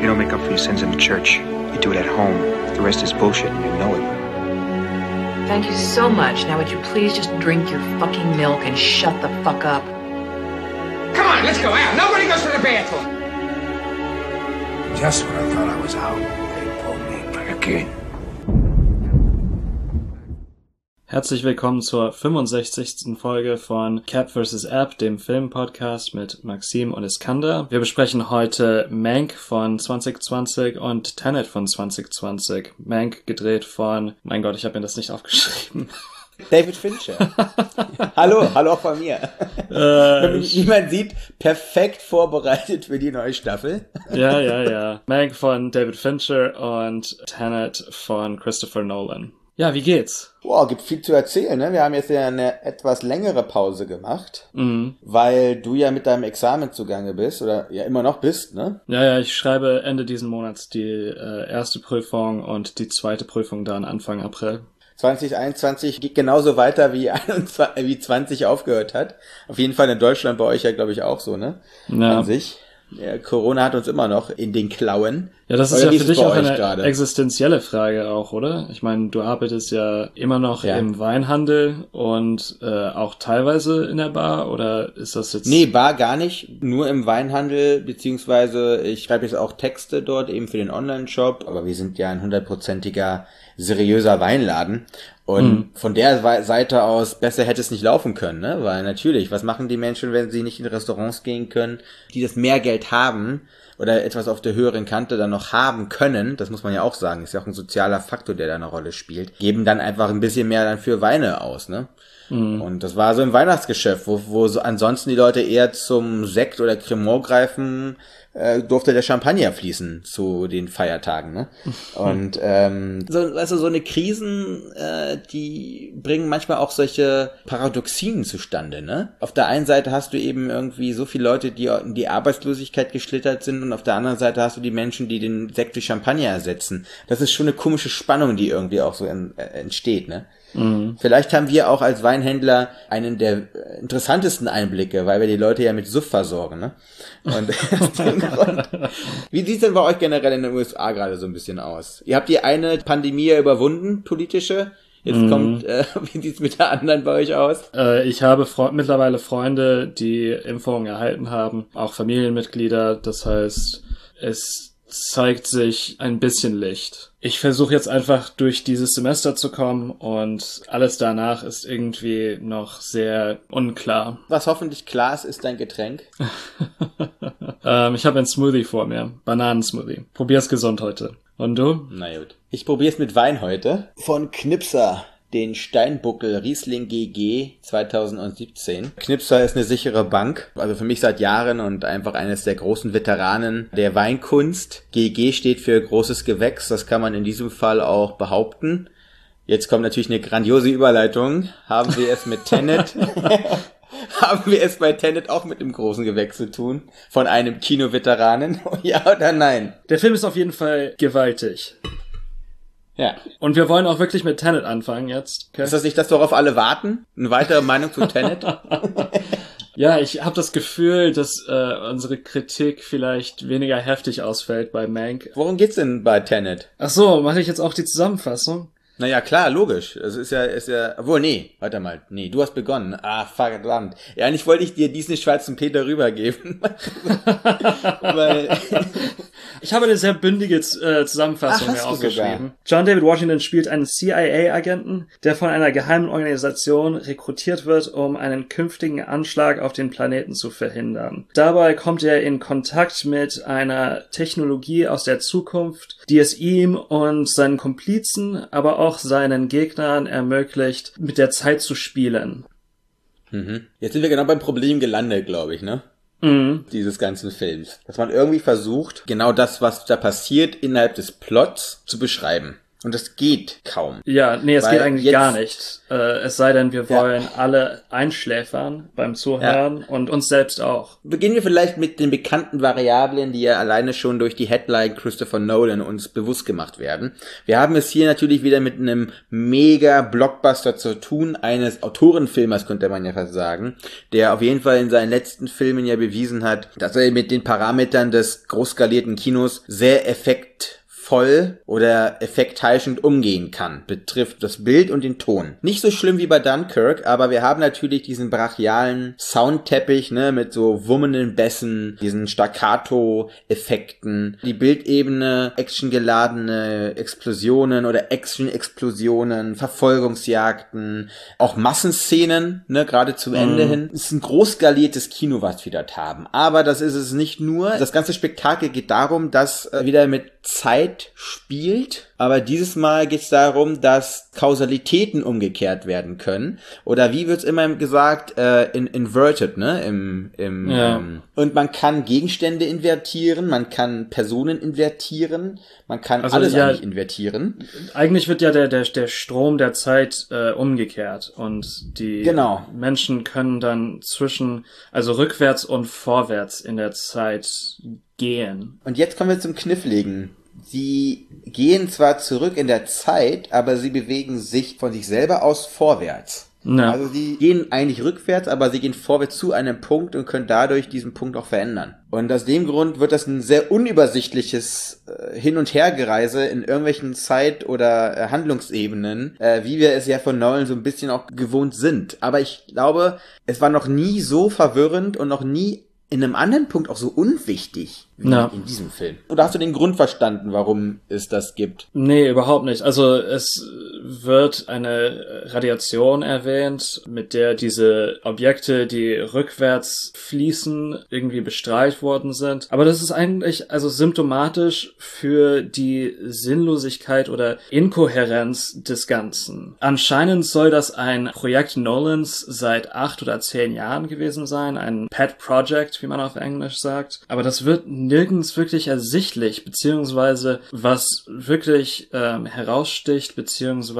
You don't make up for your sins in the church. You do it at home. The rest is bullshit and you know it. Thank you so much. Now, would you please just drink your fucking milk and shut the fuck up? Come on, let's go out. Nobody goes to the bathroom. Just when I thought I was out, they pulled me back in. Herzlich willkommen zur 65. Folge von Cap vs. App, dem Filmpodcast mit Maxim und Iskander. Wir besprechen heute Mank von 2020 und Tenet von 2020. Mank gedreht von, mein Gott, ich habe mir das nicht aufgeschrieben. David Fincher. hallo, hallo auch von mir. Äh, Wie man sieht, perfekt vorbereitet für die neue Staffel. ja, ja, ja. Mank von David Fincher und Tenet von Christopher Nolan. Ja, wie geht's? Boah, gibt viel zu erzählen, ne? Wir haben jetzt ja eine etwas längere Pause gemacht, Mhm. weil du ja mit deinem Examen zugange bist oder ja immer noch bist, ne? Ja, ja, ich schreibe Ende diesen Monats die äh, erste Prüfung und die zweite Prüfung dann Anfang April. 2021 geht genauso weiter wie 21, wie 20 aufgehört hat. Auf jeden Fall in Deutschland bei euch ja, glaube ich, auch so, ne? Ja. An sich. Ja, Corona hat uns immer noch in den Klauen. Ja, das ist Oder ja für dich auch eine gerade? existenzielle Frage auch, oder? Ich meine, du arbeitest ja immer noch Ja. im Weinhandel und äh, auch teilweise in der Bar oder ist das jetzt? Nee, Bar gar nicht. Nur im Weinhandel, beziehungsweise ich schreibe jetzt auch Texte dort eben für den Online-Shop. Aber wir sind ja ein hundertprozentiger seriöser Weinladen. Und von der Seite aus, besser hätte es nicht laufen können, ne? Weil natürlich, was machen die Menschen, wenn sie nicht in Restaurants gehen können, die das Mehrgeld haben oder etwas auf der höheren Kante dann noch haben können, das muss man ja auch sagen, ist ja auch ein sozialer Faktor, der da eine Rolle spielt, geben dann einfach ein bisschen mehr dann für Weine aus, ne? Und das war so im Weihnachtsgeschäft, wo, wo so ansonsten die Leute eher zum Sekt oder Cremant greifen, äh, durfte der Champagner fließen zu den Feiertagen. Ne? Und ähm, so, du, so eine Krisen, äh, die bringen manchmal auch solche Paradoxien zustande. Ne? Auf der einen Seite hast du eben irgendwie so viele Leute, die in die Arbeitslosigkeit geschlittert sind und auf der anderen Seite hast du die Menschen, die den Sekt durch Champagner ersetzen. Das ist schon eine komische Spannung, die irgendwie auch so en, äh, entsteht. Ne? Vielleicht haben wir auch als Weinhändler einen der interessantesten Einblicke, weil wir die Leute ja mit Suff versorgen. Ne? Und wie sieht's denn bei euch generell in den USA gerade so ein bisschen aus? Ihr habt die eine Pandemie überwunden, politische. Jetzt kommt, äh, wie sieht's mit der anderen bei euch aus? Äh, ich habe Fre mittlerweile Freunde, die Impfungen erhalten haben, auch Familienmitglieder. Das heißt, es zeigt sich ein bisschen Licht. Ich versuche jetzt einfach durch dieses Semester zu kommen und alles danach ist irgendwie noch sehr unklar. Was hoffentlich klar ist, ist dein Getränk. Ähm, ich habe einen Smoothie vor mir. Bananensmoothie. Probier's gesund heute. Und du? Na gut. Ich probier's mit Wein heute. Von Knipser. Den Steinbuckel Riesling GG 2017. Knipser ist eine sichere Bank, also für mich seit Jahren und einfach eines der großen Veteranen der Weinkunst. GG steht für großes Gewächs, das kann man in diesem Fall auch behaupten. Jetzt kommt natürlich eine grandiose Überleitung. Haben wir es mit Tenet haben wir es bei Tenet auch mit dem großen Gewächs zu tun? Von einem Kinoveteranen? ja oder nein? Der Film ist auf jeden Fall gewaltig. Ja. Und wir wollen auch wirklich mit Tenet anfangen jetzt. Okay? Ist das nicht das, worauf alle warten? Eine weitere Meinung zu Tenet? Ja, ich habe das Gefühl, dass äh, unsere Kritik vielleicht weniger heftig ausfällt bei Mank. Worum geht's denn bei Tenet? Ach so, mache ich jetzt auch die Zusammenfassung? Naja, klar, logisch. Es ist ja, ist ja, obwohl, nee, warte mal, nee, du hast begonnen. Ah, verdammt. Ja, eigentlich wollte ich dir diesen schwarzen Peter rübergeben. Weil, Ich habe eine sehr bündige äh, Zusammenfassung Ach, du aufgeschrieben. John David Washington spielt einen CIA-Agenten, der von einer geheimen Organisation rekrutiert wird, um einen künftigen Anschlag auf den Planeten zu verhindern. Dabei kommt er in Kontakt mit einer Technologie aus der Zukunft, die es ihm und seinen Komplizen, aber auch seinen Gegnern ermöglicht, mit der Zeit zu spielen. jetzt sind wir genau beim Problem gelandet, glaube ich, ne? Mhm. Dieses ganzen Films. Dass man irgendwie versucht, genau das, was da passiert, innerhalb des Plots zu beschreiben. Und das geht kaum. Ja, nee, es geht eigentlich gar nicht. Äh, es sei denn, wir Ja. wollen alle einschläfern beim Zuhören und uns selbst auch. Beginnen wir vielleicht mit den bekannten Variablen, die ja alleine schon durch die Headline Christopher Nolan uns bewusst gemacht werden. Wir haben es hier natürlich wieder mit einem mega Blockbuster zu tun, eines Autorenfilmers könnte man ja fast sagen, der auf jeden Fall in seinen letzten Filmen ja bewiesen hat, dass er mit den Parametern des großskalierten Kinos sehr effektvoll oder effektheischend umgehen kann, betrifft das Bild und den Ton. Nicht so schlimm wie bei Dunkirk, aber wir haben natürlich diesen brachialen Soundteppich, ne, mit so wummenden Bässen, diesen Staccato-Effekten, die Bildebene, actiongeladene Explosionen oder Action-Explosionen, Verfolgungsjagden, auch Massenszenen, ne, gerade zum Ende hin. Es ist ein großskaliertes Kino, was wir dort haben. Aber das ist es nicht nur. Das ganze Spektakel geht darum, dass äh, wieder mit Zeit spielt. Aber dieses Mal geht es darum, dass Kausalitäten umgekehrt werden können. Oder wie wird's immer gesagt, äh, in, inverted, ne? Im, im, Ja. ähm, und man kann Gegenstände invertieren, man kann Personen invertieren, man kann Also, alles ja, eigentlich invertieren. Eigentlich wird ja der, der, der Strom der Zeit äh, umgekehrt und die Genau. Menschen können dann zwischen, also rückwärts und vorwärts in der Zeit gehen. Und jetzt kommen wir zum Kniffligen. Sie gehen zwar zurück in der Zeit, aber sie bewegen sich von sich selber aus vorwärts. Ja. Also sie gehen eigentlich rückwärts, aber sie gehen vorwärts zu einem Punkt und können dadurch diesen Punkt auch verändern. Und aus dem Grund wird das ein sehr unübersichtliches äh, Hin- und Hergereise in irgendwelchen Zeit- oder äh, Handlungsebenen, äh, wie wir es ja von Nolan so ein bisschen auch gewohnt sind. Aber ich glaube, es war noch nie so verwirrend und noch nie in einem anderen Punkt auch so unwichtig wie Ja. in diesem Film. Oder hast du den Grund verstanden, warum es das gibt? Nee, überhaupt nicht. Also es wird eine Radiation erwähnt, mit der diese Objekte, die rückwärts fließen, irgendwie bestrahlt worden sind. Aber das ist eigentlich also symptomatisch für die Sinnlosigkeit oder Inkohärenz des Ganzen. Anscheinend soll das ein Projekt Nolans seit acht oder zehn Jahren gewesen sein, ein Pet Project, wie man auf Englisch sagt. Aber das wird nirgends wirklich ersichtlich, beziehungsweise was wirklich ähm, heraussticht, beziehungsweise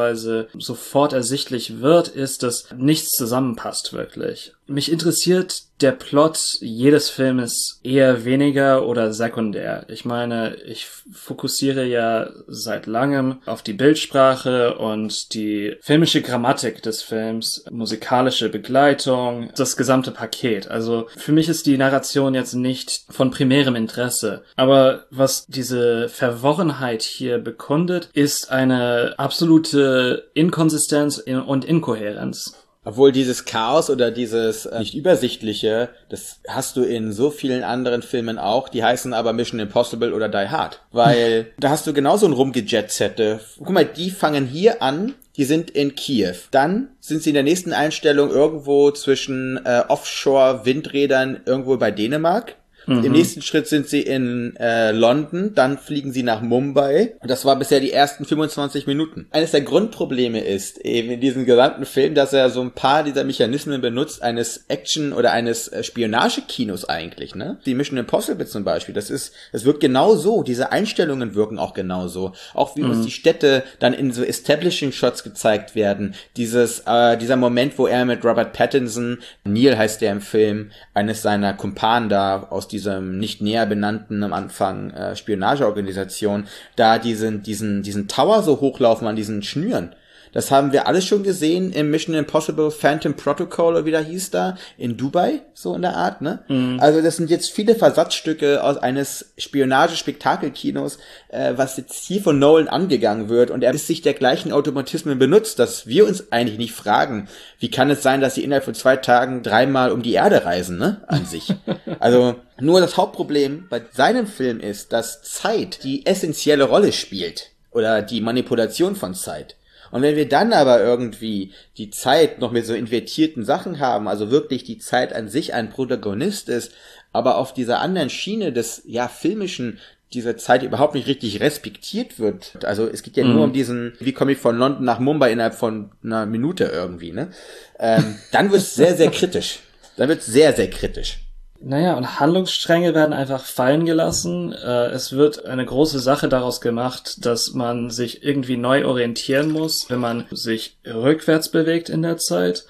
sofort ersichtlich wird, ist, dass nichts zusammenpasst wirklich. Mich interessiert der Plot jedes Filmes eher weniger oder sekundär. Ich meine, ich fokussiere ja seit langem auf die Bildsprache und die filmische Grammatik des Films, musikalische Begleitung, das gesamte Paket. Also für mich ist die Narration jetzt nicht von primärem Interesse. Aber was diese Verworrenheit hier bekundet, ist eine absolute Inkonsistenz und Inkohärenz. Obwohl dieses Chaos oder dieses äh, nicht übersichtliche, das hast du in so vielen anderen Filmen auch, die heißen aber Mission Impossible oder Die Hard. Weil da hast du genauso ein Rumgejet-Sette. Guck mal, die fangen hier an, die sind in Kiew. Dann sind sie in der nächsten Einstellung irgendwo zwischen äh, Offshore-Windrädern irgendwo bei Dänemark. Im nächsten Schritt sind sie in äh, London, dann fliegen sie nach Mumbai. Und das war bisher die ersten 25 Minuten. Eines der Grundprobleme ist eben in diesem gesamten Film, dass er so ein paar dieser Mechanismen benutzt, eines Action- oder eines äh, Spionagekinos eigentlich, ne? Die Mission Impossible zum Beispiel, das ist, das wirkt genau so. Diese Einstellungen wirken auch genau so. Auch wie uns die Städte dann in so Establishing-Shots gezeigt werden. Dieses, äh, dieser Moment, wo er mit Robert Pattinson, Neil heißt der im Film, eines seiner Kumpanen da aus diesem nicht näher benannten am Anfang äh, Spionageorganisation, da diesen, diesen, diesen Tower so hochlaufen an diesen Schnüren. Das haben wir alles schon gesehen im Mission Impossible Phantom Protocol oder wie der hieß da, in Dubai, so in der Art, ne? Also das sind jetzt viele Versatzstücke aus eines Spionage-Spektakelkinos, äh, was jetzt hier von Nolan angegangen wird und er ist sich der gleichen Automatismen benutzt, dass wir uns eigentlich nicht fragen, wie kann es sein, dass sie innerhalb von zwei Tagen dreimal um die Erde reisen, ne? An sich. Also nur das Hauptproblem bei seinem Film ist, dass Zeit die essentielle Rolle spielt oder die Manipulation von Zeit. Und wenn wir dann aber irgendwie die Zeit noch mit so invertierten Sachen haben, also wirklich die Zeit an sich ein Protagonist ist, aber auf dieser anderen Schiene des, ja, filmischen, dieser Zeit überhaupt nicht richtig respektiert wird. Also es geht ja nur um diesen, wie komme ich von London nach Mumbai innerhalb von einer Minute irgendwie, ne? Ähm, dann wird es sehr, sehr kritisch. Dann wird es sehr, sehr kritisch. Naja, und Handlungsstränge werden einfach fallen gelassen. Äh, es wird eine große Sache daraus gemacht, dass man sich irgendwie neu orientieren muss, wenn man sich rückwärts bewegt in der Zeit.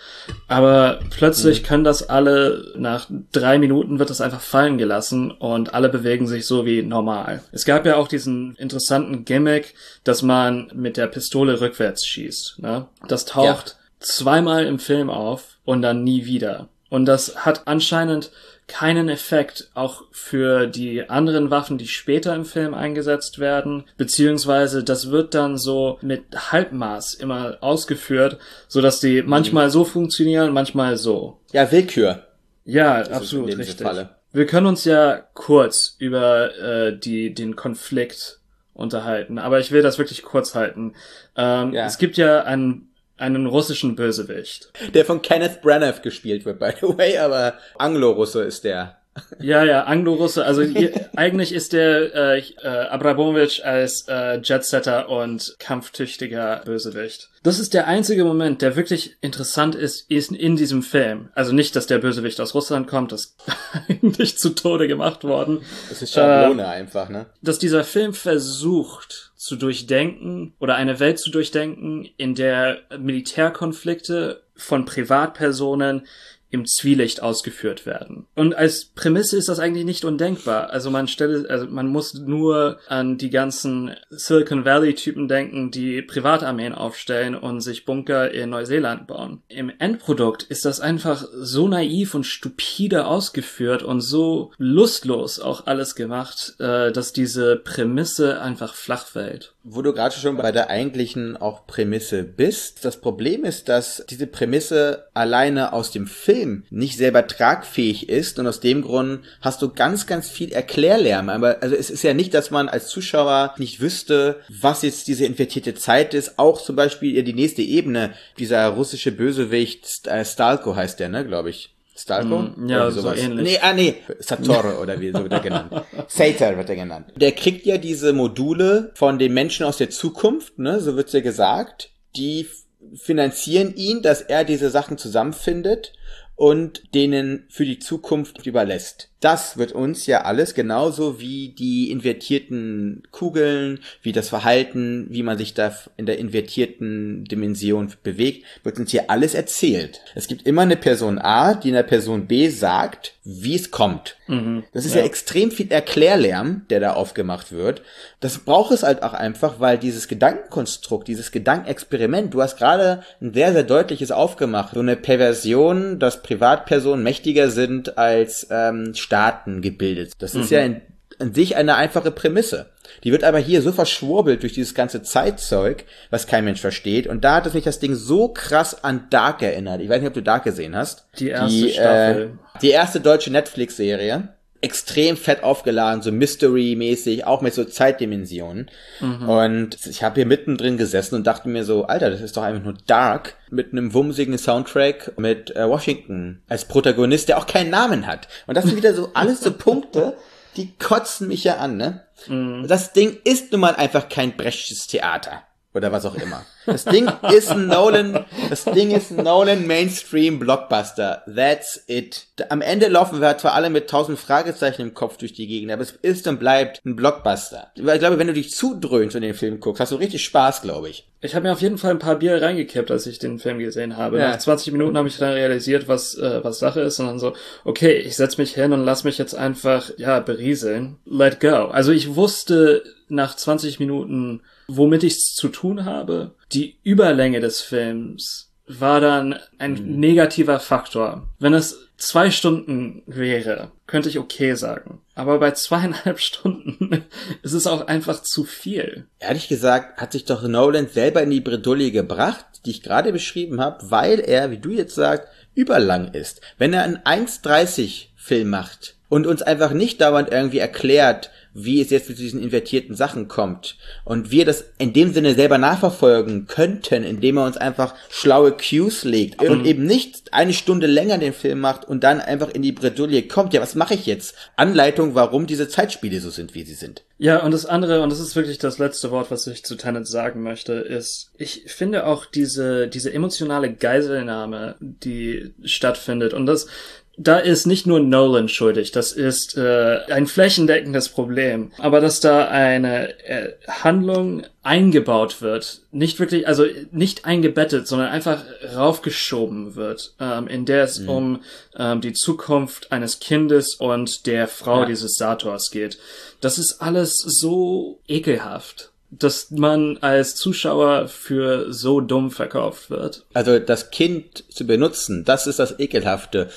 Aber plötzlich mhm. können das alle, nach drei Minuten wird das einfach fallen gelassen und alle bewegen sich so wie normal. Es gab ja auch diesen interessanten Gimmick, dass man mit der Pistole rückwärts schießt. Ne? Das taucht ja. zweimal im Film auf und dann nie wieder. Und das hat anscheinend keinen Effekt auch für die anderen Waffen, die später im Film eingesetzt werden, beziehungsweise das wird dann so mit Halbmaß immer ausgeführt, so dass die manchmal so funktionieren, manchmal so. Ja, Willkür. Ja, das absolut richtig. Falle. Wir können uns ja kurz über äh, die den Konflikt unterhalten, aber ich will das wirklich kurz halten. Ähm, ja. Es gibt ja einen einen russischen Bösewicht. Der von Kenneth Branagh gespielt wird, by the way, aber Anglo-Russe ist der. Ja, ja, Anglo-Russe. Also hier, eigentlich ist der äh, äh, Abramovich als äh, Jetsetter und kampftüchtiger Bösewicht. Das ist der einzige Moment, der wirklich interessant ist, ist in diesem Film. Also nicht, dass der Bösewicht aus Russland kommt, das ist eigentlich zu Tode gemacht worden. Das ist Schablone äh, einfach, ne? Dass dieser Film versucht, zu durchdenken oder eine Welt zu durchdenken, in der Militärkonflikte von Privatpersonen im Zwielicht ausgeführt werden. Und als Prämisse ist das eigentlich nicht undenkbar. Also man stelle, also man muss nur an die ganzen Silicon Valley Typen denken, die Privatarmeen aufstellen und sich Bunker in Neuseeland bauen. Im Endprodukt ist das einfach so naiv und stupide ausgeführt und so lustlos auch alles gemacht, äh, dass diese Prämisse einfach flach fällt. Wo du gerade schon bei der eigentlichen auch Prämisse bist. Das Problem ist, dass diese Prämisse alleine aus dem Film nicht selber tragfähig ist und aus dem Grund hast du ganz, ganz viel Erklärlärm. Aber also es ist ja nicht, dass man als Zuschauer nicht wüsste, was jetzt diese invertierte Zeit ist. Auch zum Beispiel die nächste Ebene, dieser russische Bösewicht, äh, Stalko heißt der, ne, glaube ich. Stalko? Mm, ja, so ähnlich. Nee, ah, nee, Sator oder wie so wird er genannt. Sator wird er genannt. Der kriegt ja diese Module von den Menschen aus der Zukunft, ne, so wird's ja gesagt. Die finanzieren ihn, dass er diese Sachen zusammenfindet und denen für die Zukunft überlässt. Das wird uns ja alles genauso wie die invertierten Kugeln, wie das Verhalten, wie man sich da in der invertierten Dimension bewegt, wird uns hier alles erzählt. Es gibt immer eine Person A, die einer Person B sagt, wie es kommt. Mhm, das ist ja. ja. extrem viel Erklärlärm, der da aufgemacht wird. Das braucht es halt auch einfach, weil dieses Gedankenkonstrukt, dieses Gedankenexperiment, du hast gerade ein sehr, sehr deutliches aufgemacht. So eine Perversion, dass Privatpersonen mächtiger sind als ähm, Staaten gebildet. Das ist mhm. ja in, in sich eine einfache Prämisse. Die wird aber hier so verschwurbelt durch dieses ganze Zeitzeug, was kein Mensch versteht. Und da hat es mich das Ding so krass an Dark erinnert. Ich weiß nicht, ob du Dark gesehen hast. Die erste die, Staffel. Äh, die erste deutsche Netflix-Serie extrem fett aufgeladen, so Mystery-mäßig, auch mit so Zeitdimensionen. Mhm. Und ich habe hier mittendrin gesessen und dachte mir so, Alter, das ist doch einfach nur Dark mit einem wumsigen Soundtrack mit äh, Washington als Protagonist, der auch keinen Namen hat. Und das sind wieder so alles so Punkte, die kotzen mich ja an, ne? Mhm. Das Ding ist nun mal einfach kein Brechtsches Theater oder was auch immer. Das Ding ist ein Nolan, das Ding ist ein Nolan Mainstream Blockbuster. That's it. Am Ende laufen wir zwar alle mit tausend Fragezeichen im Kopf durch die Gegend, aber es ist und bleibt ein Blockbuster. Ich glaube, wenn du dich zudröhnst und den Film guckst, hast du richtig Spaß, glaube ich. Ich habe mir auf jeden Fall ein paar Bier reingekippt, als ich den Film gesehen habe. Ja. Nach 20 Minuten habe ich dann realisiert, was äh, was Sache ist und dann so, okay, ich setz mich hin und lass mich jetzt einfach ja berieseln. Let go. Also ich wusste nach 20 Minuten womit ich es zu tun habe. Die Überlänge des Films war dann ein mhm. negativer Faktor. Wenn es zwei Stunden wäre, könnte ich okay sagen. Aber bei zweieinhalb Stunden ist es auch einfach zu viel. Ehrlich gesagt hat sich doch Nolan selber in die Bredouille gebracht, die ich gerade beschrieben habe, weil er, wie du jetzt sagst, überlang ist. Wenn er einen 1,30 Film macht und uns einfach nicht dauernd irgendwie erklärt, wie es jetzt zu diesen invertierten Sachen kommt und wir das in dem Sinne selber nachverfolgen könnten, indem er uns einfach schlaue Cues legt und eben nicht eine Stunde länger den Film macht und dann einfach in die Bredouille kommt. Ja, was mache ich jetzt? Anleitung, warum diese Zeitspiele so sind, wie sie sind. Ja, und das andere, und das ist wirklich das letzte Wort, was ich zu Tenet sagen möchte, ist, ich finde auch diese, diese emotionale Geiselnahme, die stattfindet, und das, da ist nicht nur Nolan schuldig, das ist äh, ein flächendeckendes Problem. Aber dass da eine äh, Handlung eingebaut wird, nicht wirklich, also nicht eingebettet, sondern einfach raufgeschoben wird, ähm, in der es mhm. um ähm, die Zukunft eines Kindes und der Frau ja. dieses Sators geht. Das ist alles so ekelhaft dass man als Zuschauer für so dumm verkauft wird. Also das Kind zu benutzen, das ist das Ekelhafte.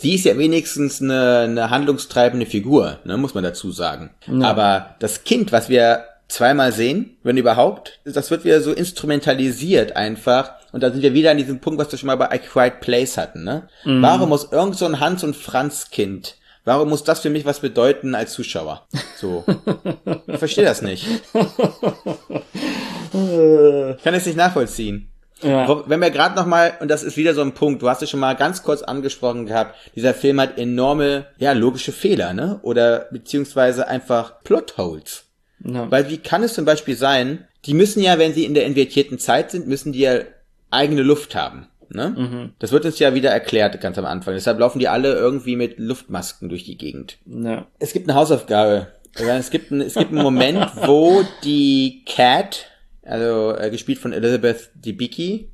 Sie ist ja wenigstens eine, eine handlungstreibende Figur, ne, muss man dazu sagen. Ja. Aber das Kind, was wir zweimal sehen, wenn überhaupt, das wird wieder so instrumentalisiert einfach. Und da sind wir wieder an diesem Punkt, was wir schon mal bei I Quiet Place hatten. Ne? Mhm. Warum muss irgend so ein Hans- und Franz-Kind Warum muss das für mich was bedeuten als Zuschauer? So. ich verstehe das nicht. Ich kann es nicht nachvollziehen. Ja. Wenn wir gerade noch mal und das ist wieder so ein Punkt, du hast es schon mal ganz kurz angesprochen gehabt, dieser Film hat enorme, ja, logische Fehler, ne? Oder beziehungsweise einfach Plotholes. Ja. Weil wie kann es zum Beispiel sein, die müssen ja, wenn sie in der invertierten Zeit sind, müssen die ja eigene Luft haben. Ne? Mhm. Das wird uns ja wieder erklärt ganz am Anfang. Deshalb laufen die alle irgendwie mit Luftmasken durch die Gegend. Ja. Es gibt eine Hausaufgabe. Es gibt, ein, es gibt einen Moment, wo die Cat, also äh, gespielt von Elizabeth Debicki,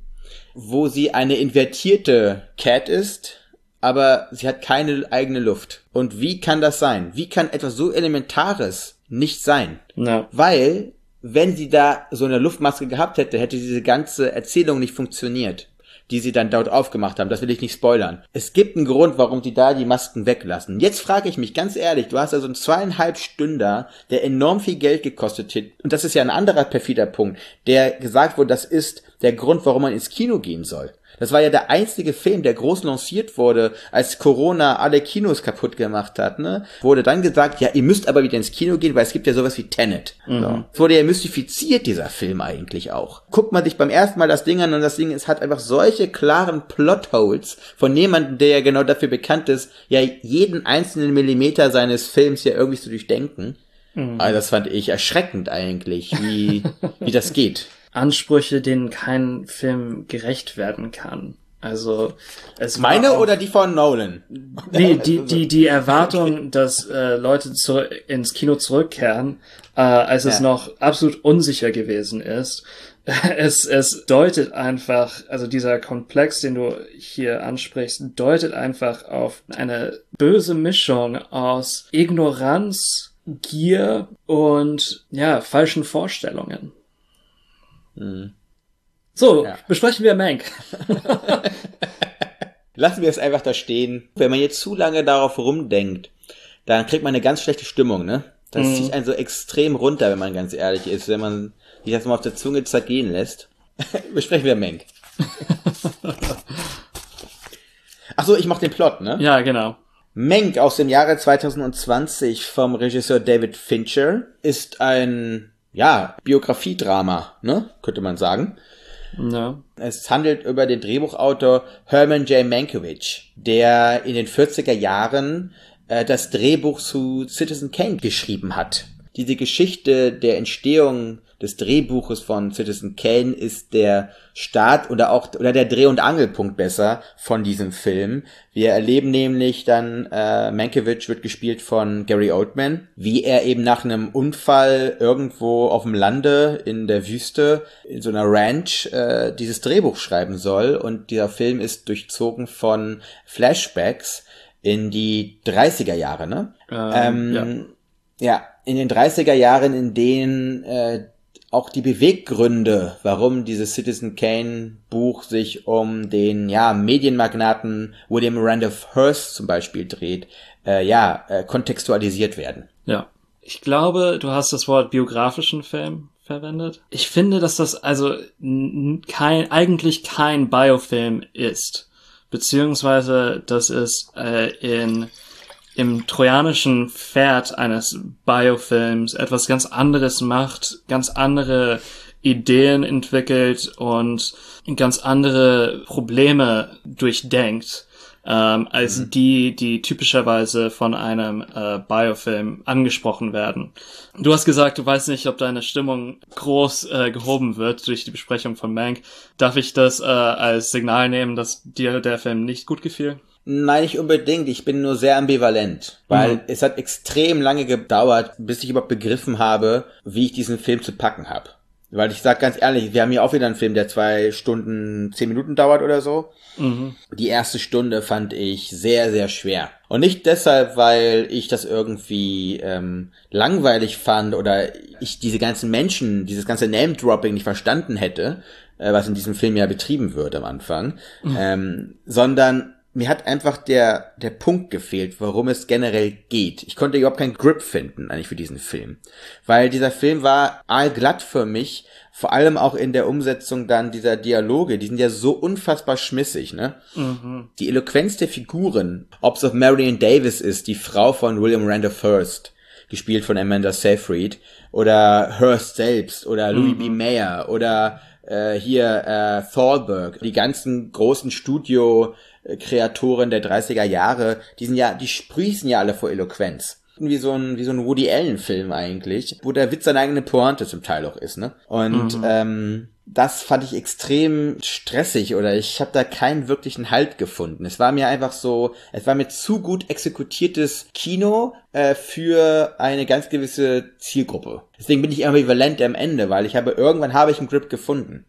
wo sie eine invertierte Cat ist, aber sie hat keine eigene Luft. Und wie kann das sein? Wie kann etwas so Elementares nicht sein? Ja. Weil, wenn sie da so eine Luftmaske gehabt hätte, hätte diese ganze Erzählung nicht funktioniert die sie dann dort aufgemacht haben. Das will ich nicht spoilern. Es gibt einen Grund, warum die da die Masken weglassen. Jetzt frage ich mich ganz ehrlich, du hast also einen zweieinhalb Stünder, der enorm viel Geld gekostet hat. Und das ist ja ein anderer perfider Punkt, der gesagt wurde, das ist der Grund, warum man ins Kino gehen soll. Das war ja der einzige Film, der groß lanciert wurde, als Corona alle Kinos kaputt gemacht hat, ne? Wurde dann gesagt, ja, ihr müsst aber wieder ins Kino gehen, weil es gibt ja sowas wie Tenet. Mhm. So. Es wurde ja mystifiziert, dieser Film eigentlich auch. Guckt man sich beim ersten Mal das Ding an und das Ding es hat einfach solche klaren Plotholes von jemandem, der ja genau dafür bekannt ist, ja, jeden einzelnen Millimeter seines Films ja irgendwie zu durchdenken. Mhm. Also das fand ich erschreckend eigentlich, wie, wie das geht. Ansprüche, denen kein Film gerecht werden kann. Also es meine auch, oder die von Nolan? Nee, die die die Erwartung, dass äh, Leute zu, ins Kino zurückkehren, äh, als ja. es noch absolut unsicher gewesen ist. Es es deutet einfach, also dieser Komplex, den du hier ansprichst, deutet einfach auf eine böse Mischung aus Ignoranz, Gier und ja falschen Vorstellungen. Mhm. So, ja. besprechen wir Mank. Lassen wir es einfach da stehen. Wenn man jetzt zu lange darauf rumdenkt, dann kriegt man eine ganz schlechte Stimmung, ne? Das mhm. zieht einen so extrem runter, wenn man ganz ehrlich ist, wenn man sich das mal auf der Zunge zergehen lässt. Besprechen wir Mank. Ach so, ich mach den Plot, ne? Ja, genau. Mank aus dem Jahre 2020 vom Regisseur David Fincher ist ein ja, Biografiedrama, ne, könnte man sagen. Ja. Es handelt über den Drehbuchautor Herman J. Mankiewicz, der in den 40er Jahren äh, das Drehbuch zu Citizen Kane geschrieben hat. Diese Geschichte der Entstehung des Drehbuches von Citizen Kane ist der Start oder auch oder der Dreh- und Angelpunkt besser von diesem Film. Wir erleben nämlich dann äh, Mankiewicz wird gespielt von Gary Oldman, wie er eben nach einem Unfall irgendwo auf dem Lande in der Wüste in so einer Ranch äh, dieses Drehbuch schreiben soll und dieser Film ist durchzogen von Flashbacks in die 30er Jahre, ne? Ähm, ähm, ja. ja, in den 30er Jahren, in denen äh, auch die Beweggründe, warum dieses Citizen Kane Buch sich um den ja Medienmagnaten William Randolph Hearst zum Beispiel dreht, äh, ja äh, kontextualisiert werden. Ja, ich glaube, du hast das Wort biografischen Film verwendet. Ich finde, dass das also kein eigentlich kein Biofilm ist, beziehungsweise dass es äh, in im trojanischen Pferd eines Biofilms etwas ganz anderes macht, ganz andere Ideen entwickelt und ganz andere Probleme durchdenkt, ähm, als mhm. die, die typischerweise von einem äh, Biofilm angesprochen werden. Du hast gesagt, du weißt nicht, ob deine Stimmung groß äh, gehoben wird durch die Besprechung von Mank. Darf ich das äh, als Signal nehmen, dass dir der Film nicht gut gefiel? Nein, nicht unbedingt. Ich bin nur sehr ambivalent, weil Mhm. es hat extrem lange gedauert, bis ich überhaupt begriffen habe, wie ich diesen Film zu packen habe. Weil ich sag ganz ehrlich, wir haben hier auch wieder einen Film, der zwei Stunden, zehn Minuten dauert oder so. Die erste Stunde fand ich sehr, sehr schwer. Und nicht deshalb, weil ich das irgendwie ähm, langweilig fand oder ich diese ganzen Menschen, dieses ganze Name-Dropping nicht verstanden hätte, äh, was in diesem Film ja betrieben wird am Anfang, ähm, sondern mir hat einfach der, der Punkt gefehlt, worum es generell geht. Ich konnte überhaupt keinen Grip finden, eigentlich für diesen Film. Weil dieser Film war allglatt für mich, vor allem auch in der Umsetzung dann dieser Dialoge, die sind ja so unfassbar schmissig, ne? Die Eloquenz der Figuren, ob es auf Marion Davis ist, die Frau von William Randolph Hearst, gespielt von Amanda Seyfried, oder Hearst selbst, oder Louis B. Mayer, oder äh, hier äh, Thalberg, die ganzen großen Studio-Kreatoren der 30er Jahre, die sind ja, die sprießen ja alle vor Eloquenz. Wie so ein, wie so ein Woody Allen-Film eigentlich, wo der Witz seine eigene Pointe zum Teil auch ist, ne? Und ähm, das fand ich extrem stressig oder ich habe da keinen wirklichen Halt gefunden. Es war mir einfach so, es war mir zu gut exekutiertes Kino äh, für eine ganz gewisse Zielgruppe. Deswegen bin ich ambivalent am Ende, weil ich habe irgendwann habe ich einen Grip gefunden.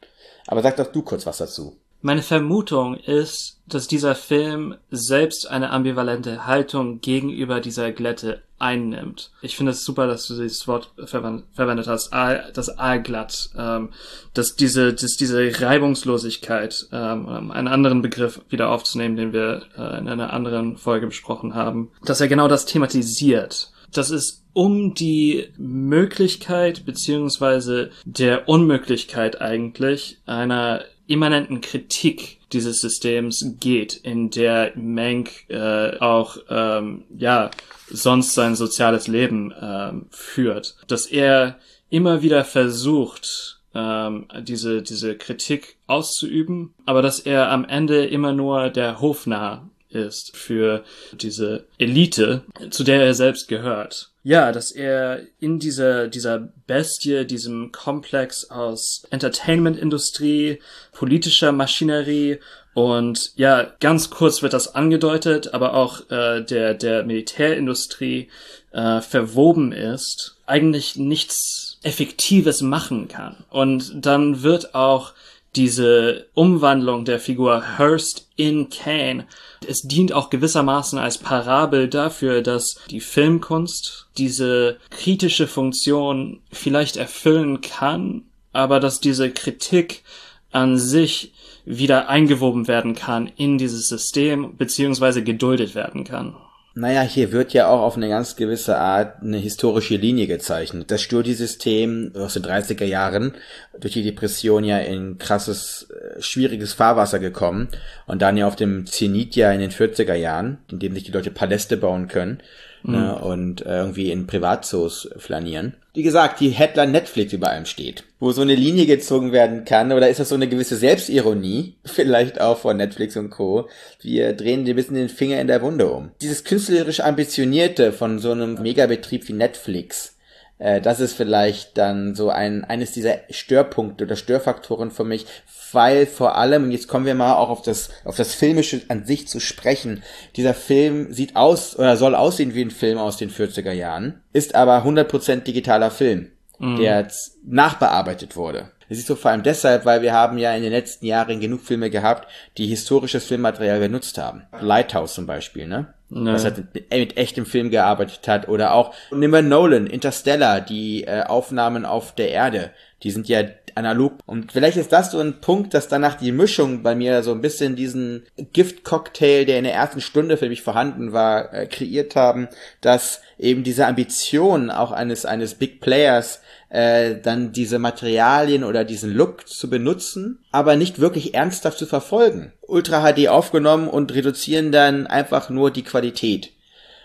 Aber sag doch du kurz was dazu. Meine Vermutung ist, dass dieser Film selbst eine ambivalente Haltung gegenüber dieser Glätte einnimmt. Ich finde es super, dass du dieses Wort verwend verwendet hast, das Aalglatt, ähm, dass diese, dass diese Reibungslosigkeit, ähm, einen anderen Begriff wieder aufzunehmen, den wir äh, in einer anderen Folge besprochen haben, dass er genau das thematisiert. Das ist um die Möglichkeit beziehungsweise der Unmöglichkeit eigentlich einer immanenten Kritik dieses Systems geht, in der Mank äh, auch ähm, ja sonst sein soziales Leben ähm, führt, dass er immer wieder versucht ähm, diese diese Kritik auszuüben, aber dass er am Ende immer nur der Hofnarr ist für diese Elite, zu der er selbst gehört. Ja, dass er in dieser, dieser Bestie, diesem Komplex aus Entertainment-Industrie, politischer Maschinerie und ja, ganz kurz wird das angedeutet, aber auch äh, der, der Militärindustrie äh, verwoben ist, eigentlich nichts Effektives machen kann. Und dann wird auch diese Umwandlung der Figur Hearst in Kane, es dient auch gewissermaßen als Parabel dafür, dass die Filmkunst diese kritische Funktion vielleicht erfüllen kann, aber dass diese Kritik an sich wieder eingewoben werden kann in dieses System, beziehungsweise geduldet werden kann. Naja, hier wird ja auch auf eine ganz gewisse Art eine historische Linie gezeichnet. Das Studi-System aus den 30er Jahren durch die Depression ja in krasses, äh, schwieriges Fahrwasser gekommen und dann ja auf dem Zenit ja in den 40er Jahren, in dem sich die Leute Paläste bauen können ne, und äh, irgendwie in Privatzoos flanieren. Wie gesagt, die Headline Netflix über allem steht, wo so eine Linie gezogen werden kann, oder ist das so eine gewisse Selbstironie, vielleicht auch von Netflix und Co. Wir drehen dir ein bisschen den Finger in der Wunde um. Dieses künstlerisch ambitionierte von so einem Megabetrieb wie Netflix, äh, das ist vielleicht dann so ein eines dieser Störpunkte oder Störfaktoren für mich, weil vor allem, und jetzt kommen wir mal auch auf das, auf das Filmische an sich zu sprechen, dieser Film sieht aus oder soll aussehen wie ein Film aus den 40er Jahren, ist aber 100% digitaler Film, der jetzt nachbearbeitet wurde. Das ist so vor allem deshalb, weil wir haben ja in den letzten Jahren genug Filme gehabt, die historisches Filmmaterial benutzt haben. Lighthouse zum Beispiel, ne? Ne. Was halt mit, mit echtem Film gearbeitet hat. Oder auch, nehmen wir Nolan, Interstellar, die äh, Aufnahmen auf der Erde. Die sind ja analog. Und vielleicht ist das so ein Punkt, dass danach die Mischung bei mir so ein bisschen diesen Giftcocktail, der in der ersten Stunde für mich vorhanden war, äh, kreiert haben, dass eben diese Ambition auch eines, eines Big Players äh, dann diese Materialien oder diesen Look zu benutzen, aber nicht wirklich ernsthaft zu verfolgen. Ultra HD aufgenommen und reduzieren dann einfach nur die Qualität.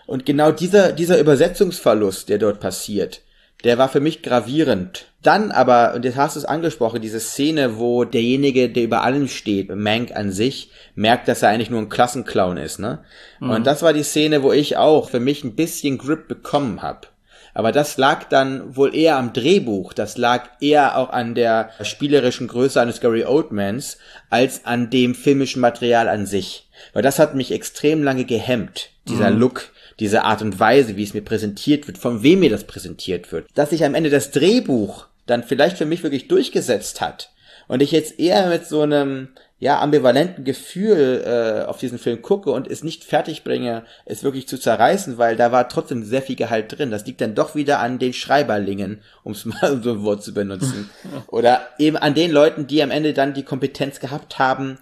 Und genau dieser, dieser Übersetzungsverlust, der dort passiert, der war für mich gravierend. Dann aber, und jetzt hast du es angesprochen, diese Szene, wo derjenige, der über allem steht, Mank an sich, merkt, dass er eigentlich nur ein Klassenclown ist, ne? Und das war die Szene, wo ich auch für mich ein bisschen Grip bekommen habe. Aber das lag dann wohl eher am Drehbuch, das lag eher auch an der spielerischen Größe eines Gary Oldmans, als an dem filmischen Material an sich. Weil das hat mich extrem lange gehemmt, dieser mhm. Look, diese Art und Weise, wie es mir präsentiert wird, von wem mir das präsentiert wird. Dass sich am Ende das Drehbuch dann vielleicht für mich wirklich durchgesetzt hat und ich jetzt eher mit so einem ja ambivalenten Gefühl äh, auf diesen Film gucke und es nicht fertig bringe, es wirklich zu zerreißen, weil da war trotzdem sehr viel Gehalt drin. Das liegt dann doch wieder an den Schreiberlingen, um es mal so ein Wort zu benutzen. Oder eben an den Leuten, die am Ende dann die Kompetenz gehabt haben,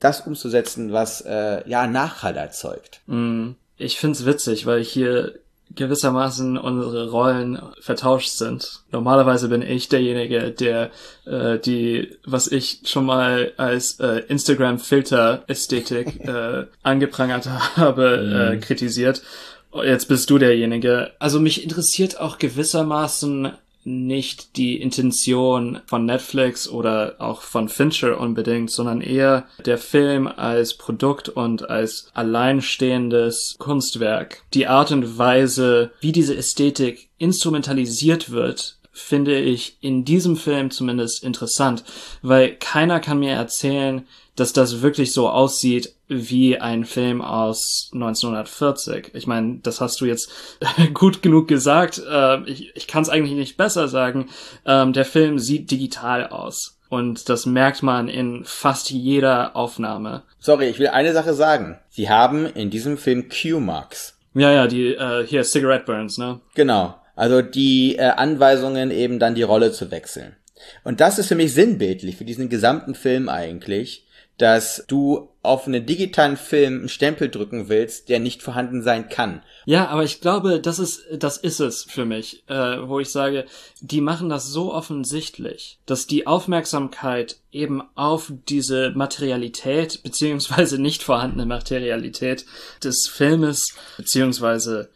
das umzusetzen, was äh, ja Nachhall erzeugt. Mm. Ich find's witzig, weil hier gewissermaßen unsere Rollen vertauscht sind. Normalerweise bin ich derjenige, der äh, die, was ich schon mal als äh, Instagram-Filter-Ästhetik äh, angeprangert habe, äh, mhm. kritisiert. Jetzt bist du derjenige. Also mich interessiert auch gewissermaßen nicht die Intention von Netflix oder auch von Fincher unbedingt, sondern eher der Film als Produkt und als alleinstehendes Kunstwerk. Die Art und Weise, wie diese Ästhetik instrumentalisiert wird, finde ich in diesem Film zumindest interessant, weil keiner kann mir erzählen, dass das wirklich so aussieht wie ein Film aus 1940. Ich meine, das hast du jetzt gut genug gesagt. Äh, ich ich kann es eigentlich nicht besser sagen. Ähm, der Film sieht digital aus. Und das merkt man in fast jeder Aufnahme. Sorry, ich will eine Sache sagen. Sie haben in diesem Film Q-Marks. Ja, ja, die äh, hier Cigarette Burns, ne? Genau. Also die äh, Anweisungen eben dann die Rolle zu wechseln. Und das ist für mich sinnbildlich für diesen gesamten Film eigentlich, dass du auf einen digitalen Film einen Stempel drücken willst, der nicht vorhanden sein kann. Ja, aber ich glaube, das ist, das ist es für mich, äh, wo ich sage, die machen das so offensichtlich, dass die Aufmerksamkeit eben auf diese Materialität beziehungsweise nicht vorhandene Materialität des Filmes beziehungsweise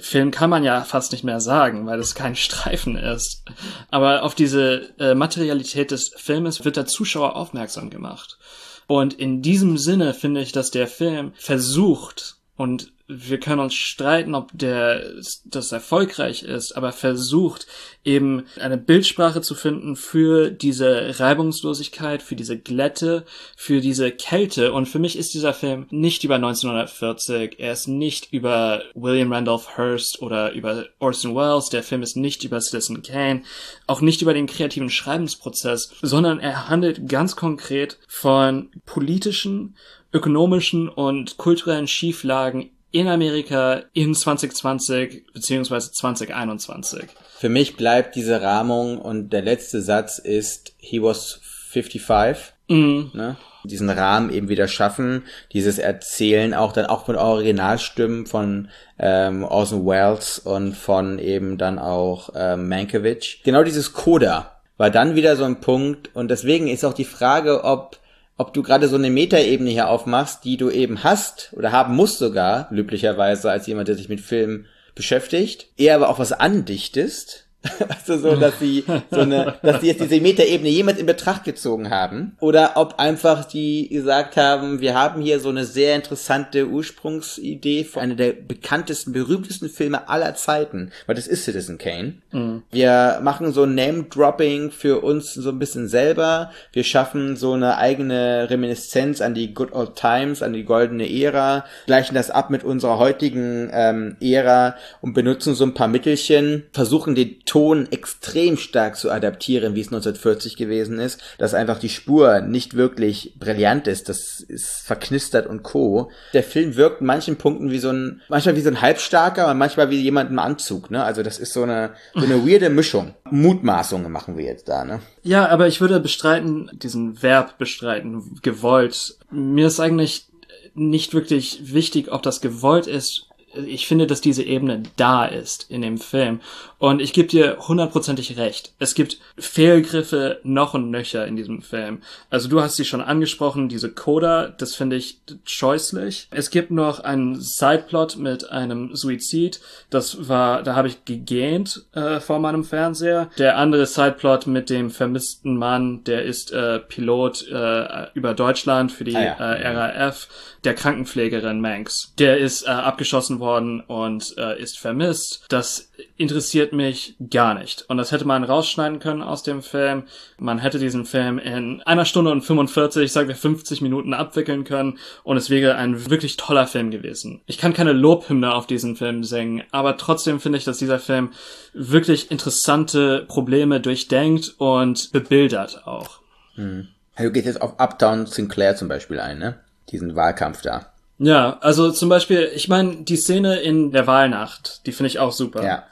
Film kann man ja fast nicht mehr sagen, weil es kein Streifen ist. Aber auf diese äh, Materialität des Filmes wird der Zuschauer aufmerksam gemacht. Und in diesem Sinne finde ich, dass der Film versucht, und wir können uns streiten, ob der das erfolgreich ist, aber versucht eben eine Bildsprache zu finden für diese Reibungslosigkeit, für diese Glätte, für diese Kälte. Und für mich ist dieser Film nicht über 1940, er ist nicht über William Randolph Hearst oder über Orson Welles, der Film ist nicht über Citizen Kane, auch nicht über den kreativen Schreibensprozess, sondern er handelt ganz konkret von politischen ökonomischen und kulturellen Schieflagen in Amerika in 2020 beziehungsweise 2021. Für mich bleibt diese Rahmung und der letzte Satz ist He was 55. Mhm. Ne? Diesen Rahmen eben wieder schaffen, dieses Erzählen auch dann auch mit Originalstimmen von ähm, Orson Welles und von eben dann auch ähm, Mankiewicz. Genau dieses Coda war dann wieder so ein Punkt und deswegen ist auch die Frage, ob ob du gerade so eine Metaebene hier aufmachst, die du eben hast oder haben musst sogar, löblicherweise als jemand, der sich mit Filmen beschäftigt, eher aber auch was andichtest, also so, dass sie so eine, dass sie jetzt diese Metaebene jemand in Betracht gezogen haben. Oder ob einfach die gesagt haben, wir haben hier so eine sehr interessante Ursprungsidee für eine der bekanntesten, berühmtesten Filme aller Zeiten. Weil das ist Citizen Kane. Mhm. Wir machen so Name-Dropping für uns so ein bisschen selber. Wir schaffen so eine eigene Reminiszenz an die Good Old Times, an die goldene Ära, gleichen das ab mit unserer heutigen ähm, Ära und benutzen so ein paar Mittelchen, versuchen den Ton extrem stark zu adaptieren, wie es 1940 gewesen ist, dass einfach die Spur nicht wirklich brillant ist, das ist verknistert und co. Der Film wirkt in manchen Punkten wie so ein, manchmal wie so ein halbstarker und manchmal wie jemand im Anzug, ne? Also das ist so eine, so eine weirde Mischung. Mutmaßungen machen wir jetzt da, ne? Ja, aber ich würde bestreiten, diesen Verb bestreiten, gewollt. Mir ist eigentlich nicht wirklich wichtig, ob das gewollt ist ich finde, dass diese Ebene da ist in dem Film. Und ich gebe dir hundertprozentig recht. Es gibt Fehlgriffe noch und nöcher in diesem Film. Also du hast sie schon angesprochen, diese Coda, das finde ich scheußlich. Es gibt noch einen Sideplot mit einem Suizid. Das war, da habe ich gegähnt äh, vor meinem Fernseher. Der andere Sideplot mit dem vermissten Mann, der ist äh, Pilot äh, über Deutschland für die ah, ja. äh, RAF, der Krankenpflegerin Manx. Der ist äh, abgeschossen worden und äh, ist vermisst. Das interessiert mich gar nicht. Und das hätte man rausschneiden können aus dem Film. Man hätte diesen Film in einer Stunde und 45, sagen wir 50 Minuten abwickeln können und es wäre ein wirklich toller Film gewesen. Ich kann keine Lobhymne auf diesen Film singen, aber trotzdem finde ich, dass dieser Film wirklich interessante Probleme durchdenkt und bebildert auch. Hm. Du gehst jetzt auf Uptown Sinclair zum Beispiel ein, ne? Diesen Wahlkampf da. Ja, also zum Beispiel, ich meine, die Szene in der Wahlnacht, die finde ich auch super. Ja.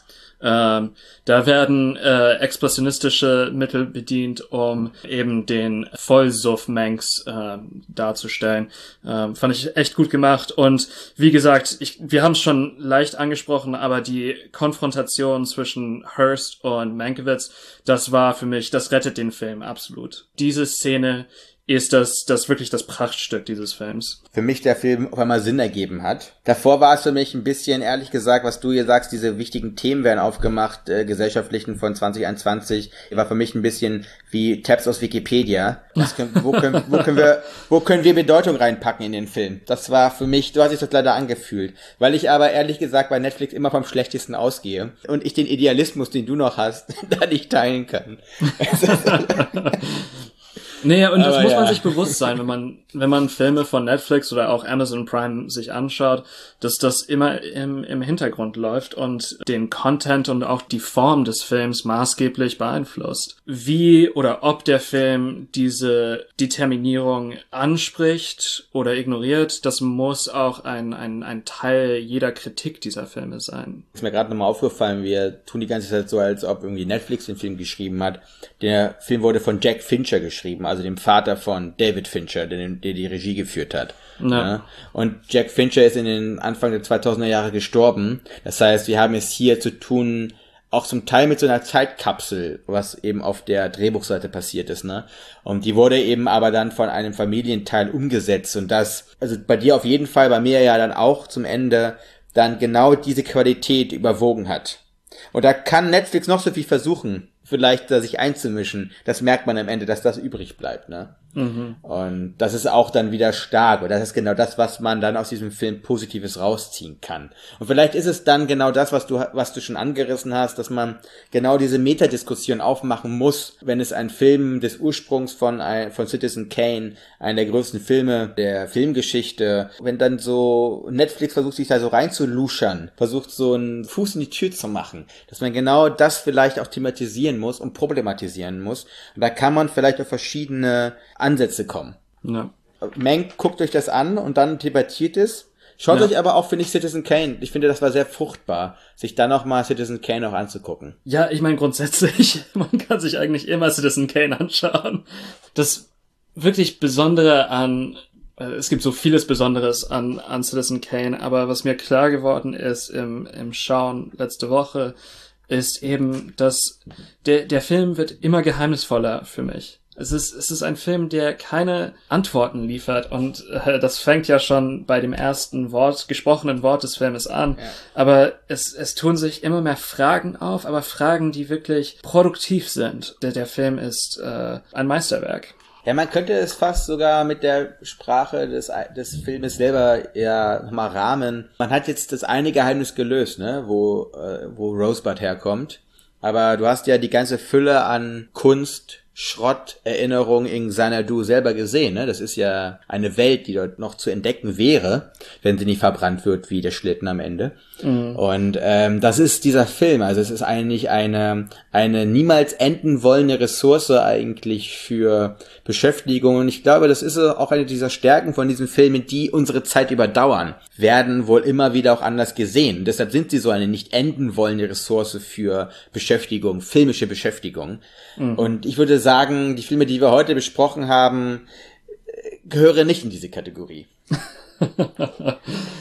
Ähm, da werden äh, expressionistische Mittel bedient, um eben den Vollsuff Manx äh, darzustellen. Ähm, fand ich echt gut gemacht. Und wie gesagt, ich, wir haben es schon leicht angesprochen, aber die Konfrontation zwischen Hearst und Mankiewicz, das war für mich, das rettet den Film absolut. Diese Szene ist das, das wirklich das Prachtstück dieses Films. Für mich der Film auf einmal Sinn ergeben hat. Davor war es für mich ein bisschen, ehrlich gesagt, was du hier sagst, diese wichtigen Themen werden aufgemacht, äh, gesellschaftlichen von 2021, war für mich ein bisschen wie Tabs aus Wikipedia. Können, wo, können, wo, können wir, wo können wir Bedeutung reinpacken in den Film? Das war für mich, du hast dich das leider angefühlt. Weil ich aber ehrlich gesagt bei Netflix immer vom Schlechtesten ausgehe und ich den Idealismus, den du noch hast, da nicht teilen kann. Nee, und das muss ja. man sich bewusst sein, wenn man, wenn man Filme von Netflix oder auch Amazon Prime sich anschaut, dass das immer im, im Hintergrund läuft und den Content und auch die Form des Films maßgeblich beeinflusst. Wie oder ob der Film diese Determinierung anspricht oder ignoriert, das muss auch ein, ein, ein Teil jeder Kritik dieser Filme sein. Ist mir gerade nochmal aufgefallen, wir tun die ganze Zeit so, als ob irgendwie Netflix den Film geschrieben hat. Der Film wurde von Jack Fincher geschrieben also dem Vater von David Fincher, der, der die Regie geführt hat. Ja. ja. Und Jack Fincher ist in den Anfang der 2000er Jahre gestorben. Das heißt, wir haben es hier zu tun, auch zum Teil mit so einer Zeitkapsel, was eben auf der Drehbuchseite passiert ist, ne? Und die wurde eben aber dann von einem Familienteil umgesetzt und das, also bei dir auf jeden Fall, bei mir ja dann auch zum Ende, dann genau diese Qualität überwogen hat. Und da kann Netflix noch so viel versuchen vielleicht da sich einzumischen, das merkt man am Ende, dass das übrig bleibt, ne? Mhm. Und das ist auch dann wieder stark. Und das ist genau das, was man dann aus diesem Film Positives rausziehen kann. Und vielleicht ist es dann genau das, was du, was du schon angerissen hast, dass man genau diese Metadiskussion aufmachen muss, wenn es ein Film des Ursprungs von, von Citizen Kane, einer der größten Filme der Filmgeschichte, wenn dann so Netflix versucht, sich da so reinzuluschern, versucht so einen Fuß in die Tür zu machen, dass man genau das vielleicht auch thematisieren muss und problematisieren muss. Und da kann man vielleicht auf verschiedene Ansätze kommen. Ja. Mengt, guckt euch das an und dann debattiert es. Schaut ja. euch aber auch, finde ich, Citizen Kane. Ich finde, das war sehr fruchtbar, sich dann noch mal Citizen Kane auch anzugucken. Ja, ich meine grundsätzlich, man kann sich eigentlich immer Citizen Kane anschauen. Das wirklich Besondere an, äh, es gibt so vieles Besonderes an, an Citizen Kane, aber was mir klar geworden ist im, im Schauen letzte Woche, ist eben, dass der, der Film wird immer geheimnisvoller für mich. Es ist, es ist ein Film, der keine Antworten liefert und äh, das fängt ja schon bei dem ersten Wort, gesprochenen Wort des Filmes an. Ja. Aber es, es tun sich immer mehr Fragen auf, aber Fragen, die wirklich produktiv sind. Der, der Film ist äh, ein Meisterwerk. Ja, man könnte es fast sogar mit der Sprache des, des Filmes selber ja nochmal rahmen. Man hat jetzt das eine Geheimnis gelöst, ne, wo, äh, wo Rosebud herkommt. Aber du hast ja die ganze Fülle an Kunst, Schrotterinnerung in Xanadu selber gesehen. Ne? Das ist ja eine Welt, die dort noch zu entdecken wäre, wenn sie nicht verbrannt wird wie der Schlitten am Ende. Mhm. Und ähm, das ist dieser Film. Also es ist eigentlich eine eine niemals enden wollende Ressource eigentlich für Beschäftigung. Und ich glaube, das ist auch eine dieser Stärken von diesen Filmen, die unsere Zeit überdauern, werden wohl immer wieder auch anders gesehen. Und deshalb sind sie so eine nicht enden wollende Ressource für Beschäftigung, filmische Beschäftigung. Mhm. Und ich würde sagen, die Filme, die wir heute besprochen haben, gehören nicht in diese Kategorie.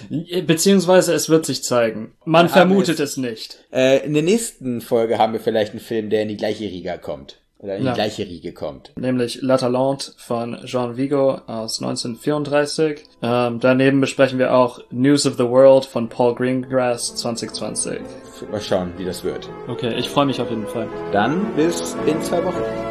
Beziehungsweise es wird sich zeigen. Man vermutet es, es, nicht. Äh, in der nächsten Folge haben wir vielleicht einen Film, der in die gleiche Riga kommt. Oder in ja. die gleiche Riege kommt. Nämlich La Talente von Jean Vigo aus 1934. Ähm, daneben besprechen wir auch News of the World von Paul Greengrass 2020. Mal schauen, wie das wird. Okay, ich freue mich auf jeden Fall. Dann bis in zwei Wochen.